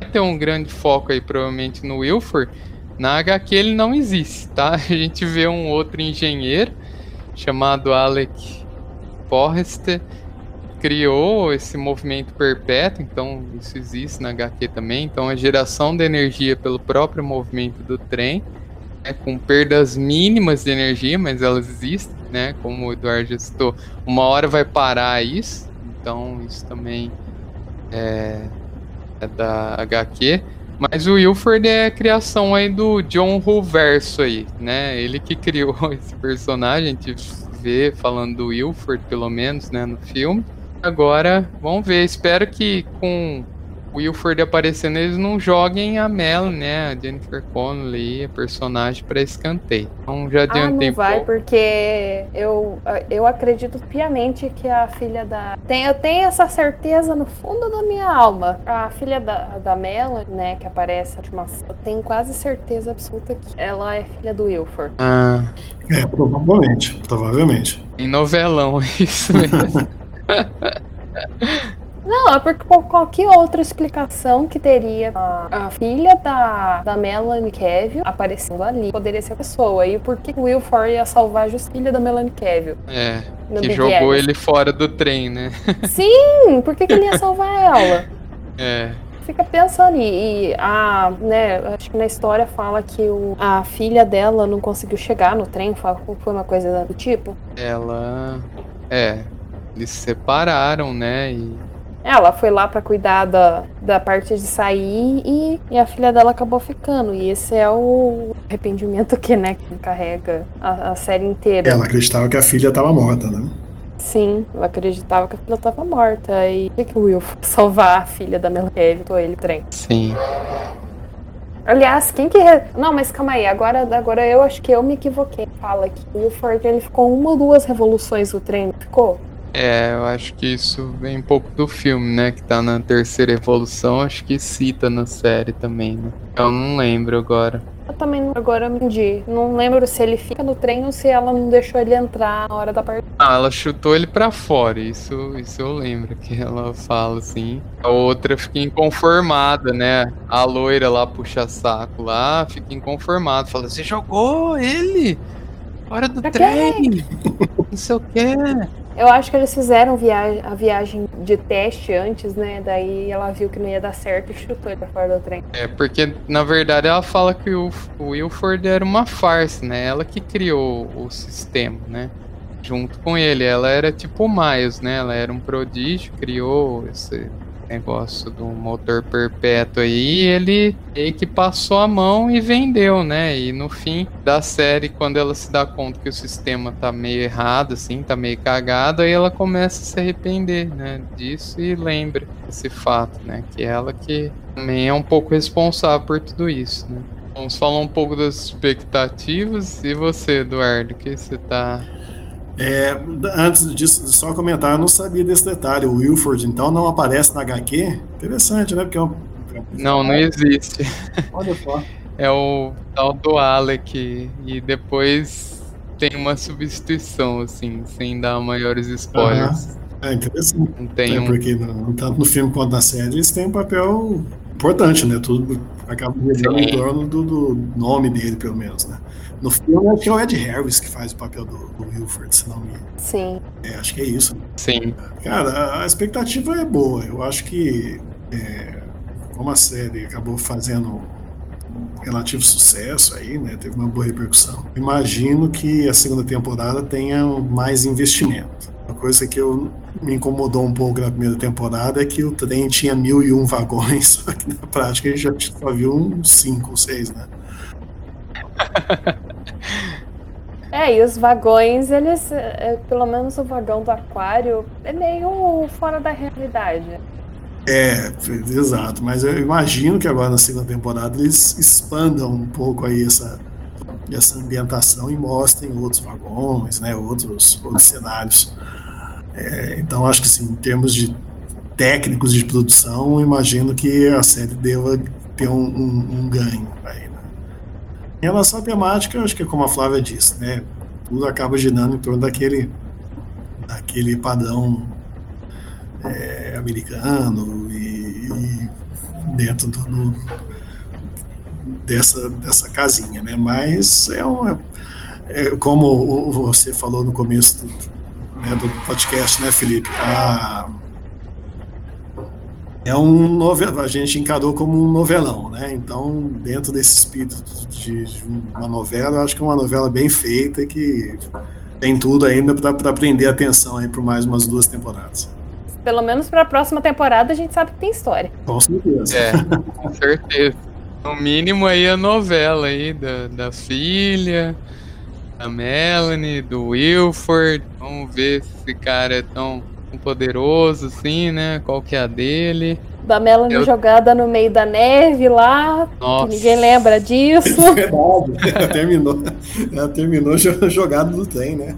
vai ter um grande foco aí, provavelmente, no Wilford. Na HQ ele não existe, tá? *laughs* A gente vê um outro engenheiro chamado Alec Forrester criou esse movimento perpétuo, então isso existe na HQ também. Então a geração de energia pelo próprio movimento do trem né, com perdas mínimas de energia, mas elas existem, né? Como o Eduardo já citou, uma hora vai parar isso, então isso também é, é da HQ. Mas o Wilford é a criação aí do John Ruverso aí, né? Ele que criou *laughs* esse personagem, a gente vê falando do Wilford, pelo menos, né, no filme. Agora, vamos ver, espero que com Wilford aparecendo, eles não joguem a Mel, né? A Jennifer Connelly, a personagem, para escanteio. Então já adiantei. Ah, não vai, porque eu, eu acredito piamente que a filha da. Tem, eu tenho essa certeza no fundo da minha alma. A filha da, da Mel, né, que aparece na eu tenho quase certeza absoluta que ela é filha do Wilford. Ah. É, provavelmente. Provavelmente. Em novelão, *laughs* isso mesmo. *laughs* Não, é porque por qualquer outra explicação que teria a, a filha da, da Melanie Cavill aparecendo ali, poderia ser a pessoa. E por que o Will Ford ia salvar a filha da Melanie Cavill? É, que Big jogou ele fora do trem, né? *laughs* Sim, por que, que ele ia salvar ela? É. Fica pensando e, e a, né, acho que na história fala que o, a filha dela não conseguiu chegar no trem, foi uma coisa do tipo. Ela, é, eles se separaram, né, e ela foi lá para cuidar da, da parte de sair e, e, a filha dela acabou ficando. E esse é o arrependimento que, né, que carrega a, a série inteira. Ela acreditava que a filha estava morta, né? Sim, ela acreditava que a filha estava morta. E o que o Will foi salvar a filha da Melanie ou ele trem? Sim. Aliás, quem que. Não, mas calma aí, agora, agora eu acho que eu me equivoquei. Fala que o Wilford ele ficou uma ou duas revoluções no trem, ficou? É, eu acho que isso vem um pouco do filme, né? Que tá na terceira evolução, acho que cita na série também, né? Eu não lembro agora. Eu também agora me entendi. Não lembro se ele fica no trem ou se ela não deixou ele entrar na hora da partida. Ah, ela chutou ele pra fora, isso, isso eu lembro que ela fala assim. A outra fica inconformada, né? A loira lá puxa saco lá, fica inconformada, fala: Você jogou ele? Hora do Pra trem! Não sei o quê. Eu acho que eles fizeram viagem, a viagem de teste antes, né? Daí ela viu que não ia dar certo e chutou ele pra fora do trem. É, porque na verdade ela fala que o, o Wilford era uma farsa, né? Ela que criou o sistema, né? Junto com ele. Ela era tipo o Miles, né? Ela era um prodígio, criou esse negócio do motor perpétuo aí. Ele meio que passou a mão e vendeu, né? E no fim da série, quando ela se dá conta que o sistema tá meio errado, assim, tá meio cagado, aí ela começa a se arrepender, né? Disso e lembra esse fato, né? Que ela que também é um pouco responsável por tudo isso, né? Vamos falar um pouco das expectativas. E você, Eduardo, o que você tá. É, antes disso, só comentar, eu não sabia desse detalhe. O Wilford, então, não aparece na HQ? Interessante, né? Porque é um. Não, não existe. Olha só. É o tal do Alec. E depois tem uma substituição, assim, sem dar maiores spoilers. É interessante. Não tem É, um. porque no- tanto no filme quanto na série eles têm um papel importante, né? Tudo acaba girando em torno do, do nome dele, pelo menos, né? No filme acho que é o Ed Harris que faz o papel do, do Wilford, se não me Sim. é, acho que é isso. Sim. Cara, a- a expectativa é boa. Eu acho que é, como a série acabou fazendo um relativo sucesso aí, né? Teve uma boa repercussão. Imagino que a segunda temporada tenha mais investimento. Uma coisa que eu me incomodou um pouco na primeira temporada é que o trem tinha mil e um vagões, *laughs* só que na prática a gente já só viu uns cinco ou seis, né? *laughs* É, e os vagões, eles, é, pelo menos o vagão do aquário, é meio fora da realidade. É, exato. Mas eu imagino que agora na segunda temporada eles expandam um pouco aí essa, essa ambientação e mostrem outros vagões, né, outros, outros cenários. É, então acho que assim, em termos de técnicos de produção, imagino que a série deva ter um, um- um ganho aí. Em relação à temática, acho que é como a Flávia disse, né, tudo acaba girando em torno daquele, daquele padrão é, americano e, e dentro do, do- dessa, dessa casinha, né? Mas é, uma, é como o- o- você falou no começo do, né, do podcast, né, Felipe? A- é um novel, a gente encarou como um novelão, né? Então, dentro desse espírito de, de uma novela, eu acho que é uma novela bem feita que tem tudo ainda para prender a atenção aí por mais umas duas temporadas. Pelo menos pra próxima temporada a gente sabe que tem história. Com certeza. É, com certeza. No mínimo aí a novela aí da, da filha, da Melanie, do Wilford. Vamos ver se esse cara é tão poderoso assim, né? Qual que é a dele. Da Melanie Eu- jogada no meio da neve lá, Nossa. que ninguém lembra disso. *laughs* Verdade. Ela terminou, ela terminou jo- jogado no trem, né?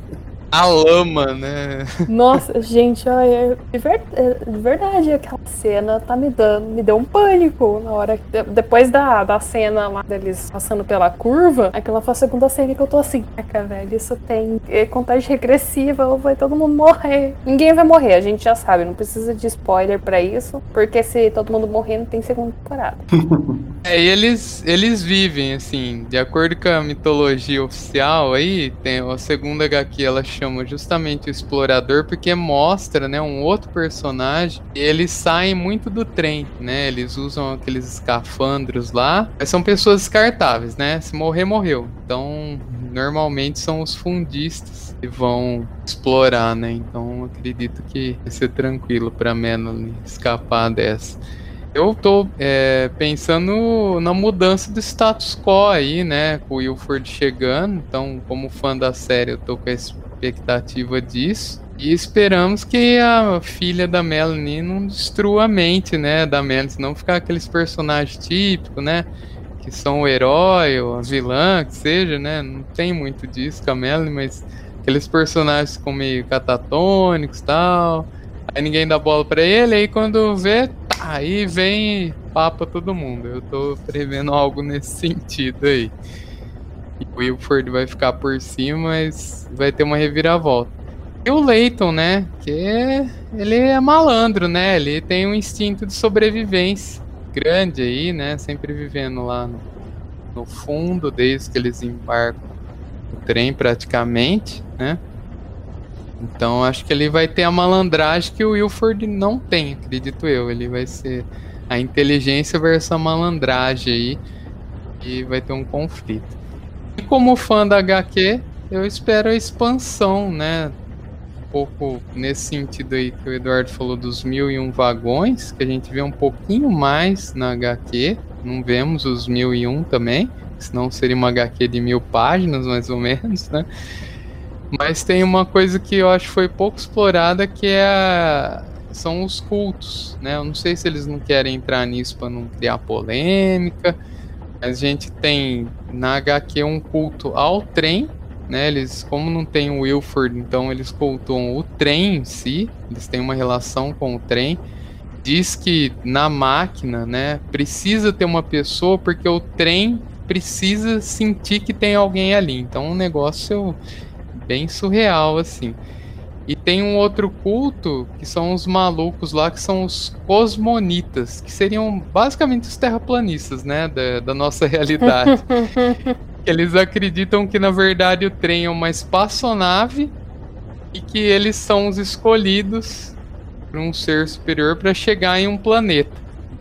A lama, né? Nossa, gente, olha, de, ver- de verdade, aquela cena tá me dando, me deu um pânico na hora. de- Depois da, da cena lá deles passando pela curva, aquela foi a segunda cena que eu tô assim, caraca, velho, isso tem é, contagem regressiva, ou vai todo mundo morrer. Ninguém vai morrer, a gente já sabe, não precisa de spoiler pra isso, porque se todo mundo morrer, não tem segunda temporada. *laughs* É, e eles, eles vivem, assim, de acordo com a mitologia oficial aí, tem a segunda HQ, ela chama justamente o explorador, porque mostra, né, um outro personagem, eles saem muito do trem, né, eles usam aqueles escafandros lá, mas são pessoas descartáveis, né, se morrer, morreu. Então, normalmente são os fundistas que vão explorar, né, então acredito que vai ser tranquilo pra Melanie escapar dessa. Eu tô é, pensando na mudança do status quo aí, né? Com o Wilford chegando. Então, como fã da série, eu tô com a expectativa disso. E esperamos que a filha da Melanie não destrua a mente, né? Da Melanie, senão ficar aqueles personagens típicos, né? Que são o herói ou a vilã, que seja, né? Não tem muito disso com a Melanie, mas aqueles personagens com meio catatônicos e tal. Aí ninguém dá bola para ele, aí quando vê, tá, aí vem papa todo mundo. Eu tô prevendo algo nesse *laughs* sentido aí. O Wilford vai ficar por cima, mas vai ter uma reviravolta. E o Leighton, né? Que é, ele é malandro, né? Ele tem um instinto de sobrevivência grande aí, né? Sempre vivendo lá no, no fundo, desde que eles embarcam no trem praticamente, né? Então acho que ele vai ter a malandragem que o Wilford não tem, acredito eu. Ele vai ser a inteligência versus a malandragem aí. E vai ter um conflito. E como fã da HQ, eu espero a expansão, né? Um pouco nesse sentido aí que o Eduardo falou dos mil e um vagões, que a gente vê um pouquinho mais na HQ. Não vemos os mil e um também, senão seria uma HQ de mil páginas, mais ou menos, né? Mas tem uma coisa que eu acho que foi pouco explorada, que é a... são os cultos, né? Eu não sei se eles não querem entrar nisso para não criar polêmica, a gente tem na HQ um culto ao trem, né? Eles, como não tem o Wilford, então eles cultuam o trem em si, eles têm uma relação com o trem. Diz que na máquina, né, precisa ter uma pessoa porque o trem precisa sentir que tem alguém ali. Então o negócio bem surreal, assim. E tem um outro culto que são os malucos lá, que são os cosmonitas, que seriam basicamente os terraplanistas, né, da, da nossa *laughs* realidade. *laughs* eles acreditam que na verdade o trem é uma espaçonave e que eles são os escolhidos por um ser superior para chegar em um planeta.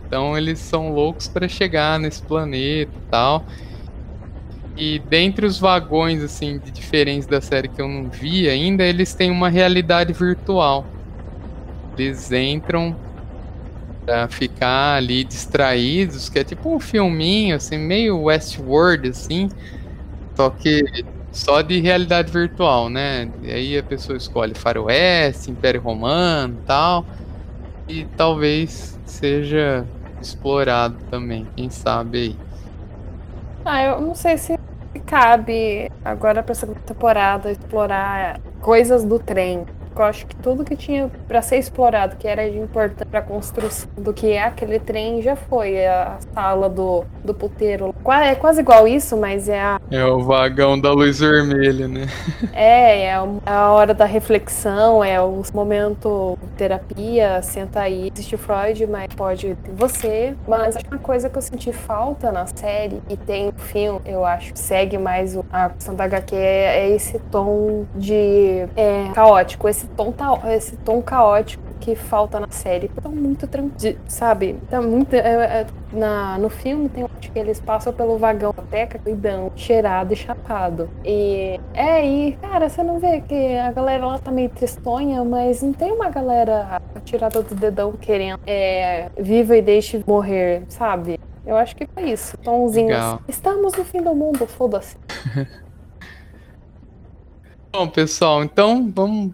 Então eles são loucos para chegar nesse planeta e tal. E dentre os vagões, assim, de diferentes da série que eu não vi ainda, eles têm uma realidade virtual. Eles entram pra ficar ali distraídos, que é tipo um filminho, assim, meio Westworld, assim, só que só de realidade virtual, né? E aí a pessoa escolhe Faroeste, Império Romano tal, e talvez seja explorado também, quem sabe aí. Ah, eu não sei se cabe agora pra segunda temporada explorar coisas do trem. Eu acho que tudo que tinha para ser explorado, que era de importante para construção do que é aquele trem, já foi. A sala do, do puteiro. É quase igual isso, mas é a. É o vagão da luz vermelha, né? É, é a hora da reflexão, é o momento terapia, senta aí. Existe Freud, mas pode ter você. Mas acho que uma coisa que eu senti falta na série, e tem no filme, eu acho, segue mais a questão da HQ, é, é esse tom de é, caótico, esse tom, tá, esse tom caótico que falta na série. Tá muito tranquilo, sabe? Tá muito. É, é, na, no filme tem que eles passam pelo vagão da teca cuidando, cheirado e chapado. E é aí, cara, você não vê que a galera lá tá meio tristonha, mas não tem uma galera tirada do dedão querendo é, viva e deixe morrer, sabe? Eu acho que foi isso. Tomzinho. Estamos no fim do mundo, foda-se. *laughs* Bom, pessoal, então vamos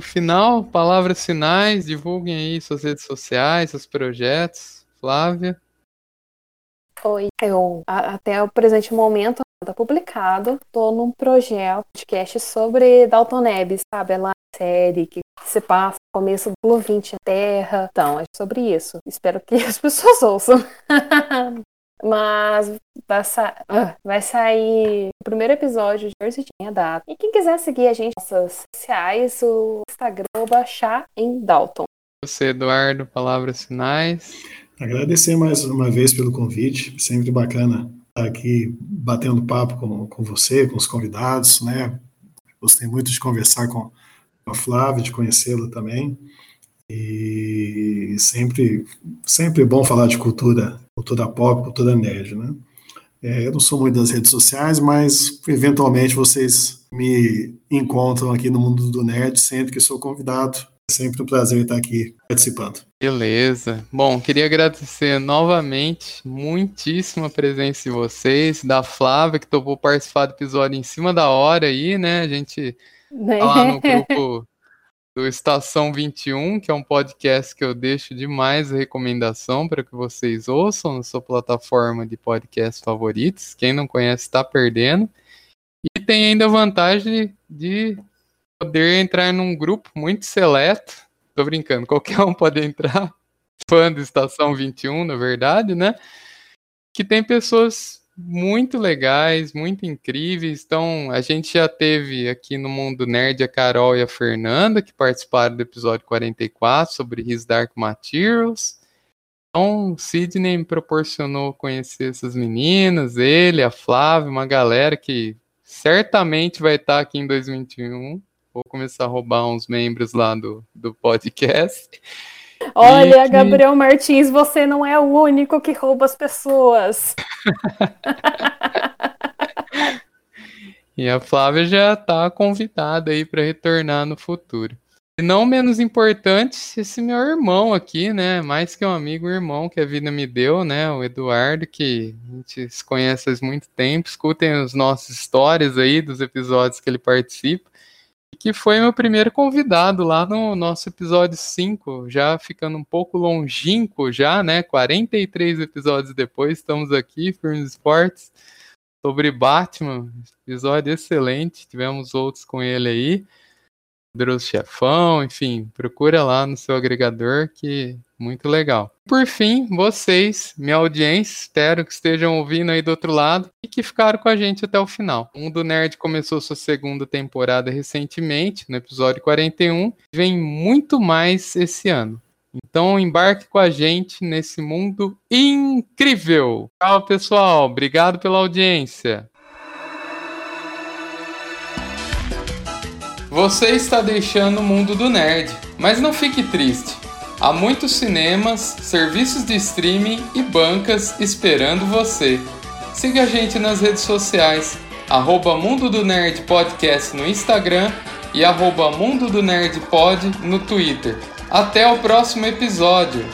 final, palavras finais, divulguem aí suas redes sociais, seus projetos. Flávia. Oi, eu até o presente momento tá publicado, tô num projeto podcast sobre Dalton Nebbs, sabe? É lá série que se passa no começo do 20 Terra. Então, é sobre isso. Espero que *laughs* as pessoas ouçam. *laughs* Mas vai, sa uh, vai, sair o primeiro episódio de hoje tinha data. E quem quiser seguir a gente nas nossas sociais, o Instagram baixar em Dalton. Você, Eduardo, palavras finais. Agradecer mais uma vez pelo convite, sempre bacana estar aqui batendo papo com, com você, com os convidados, né? Gostei muito de conversar com a Flávia, de conhecê-la também. E sempre, sempre bom falar de cultura, cultura pop, cultura nerd, né? É, eu não sou muito das redes sociais, mas eventualmente vocês me encontram aqui no mundo do nerd sempre que sou convidado. É sempre um prazer estar aqui participando. Beleza. Bom, queria agradecer novamente muitíssima a presença de vocês, da Flávia, que topou participar do episódio em cima da hora aí, né? A gente tá lá no *laughs* grupo do Estação 21, que é um podcast que eu deixo demais recomendação para que vocês ouçam na sua plataforma de podcast favoritos. Quem não conhece está perdendo. E tem ainda a vantagem de poder entrar num grupo muito seleto. Tô brincando, qualquer um pode entrar. *laughs* Fã do Estação 21, na verdade, né? Que tem pessoas muito legais, muito incríveis. Então, a gente já teve aqui no Mundo Nerd a Carol e a Fernanda, que participaram do episódio 44 sobre His Dark Materials. Então, Sidney me proporcionou conhecer essas meninas, ele, a Flávia, uma galera que certamente vai estar aqui em 2021. Vou começar a roubar uns membros lá do, do podcast. Olha, que... Gabriel Martins, você não é o único que rouba as pessoas. *laughs* e a Flávia já está convidada aí para retornar no futuro. E não menos importante, esse meu irmão aqui, né? Mais que um amigo, um irmão que a vida me deu, né? O Eduardo, que a gente se conhece há muito tempo. Escutem as nossas histórias aí dos episódios que ele participa. Que foi meu primeiro convidado lá no nosso episódio 5, já ficando um pouco longínquo já, né? 43 episódios depois, estamos aqui, Firmes Esportes, sobre Batman. Episódio excelente, tivemos outros com ele aí. Poderoso Chefão, enfim, procura lá no seu agregador que muito legal. Por fim, vocês, minha audiência, espero que estejam ouvindo aí do outro lado e que ficaram com a gente até o final. O Mundo Nerd começou sua segunda temporada recentemente, no episódio 41, vem muito mais esse ano. Então embarque com a gente nesse mundo incrível. Tchau, pessoal. Obrigado pela audiência. Você está deixando o mundo do nerd, mas não fique triste. Há muitos cinemas, serviços de streaming e bancas esperando você. Siga a gente nas redes sociais, arroba Mundo do Nerd Podcast no Instagram e arroba Mundo do Nerd Pod no Twitter. Até o próximo episódio!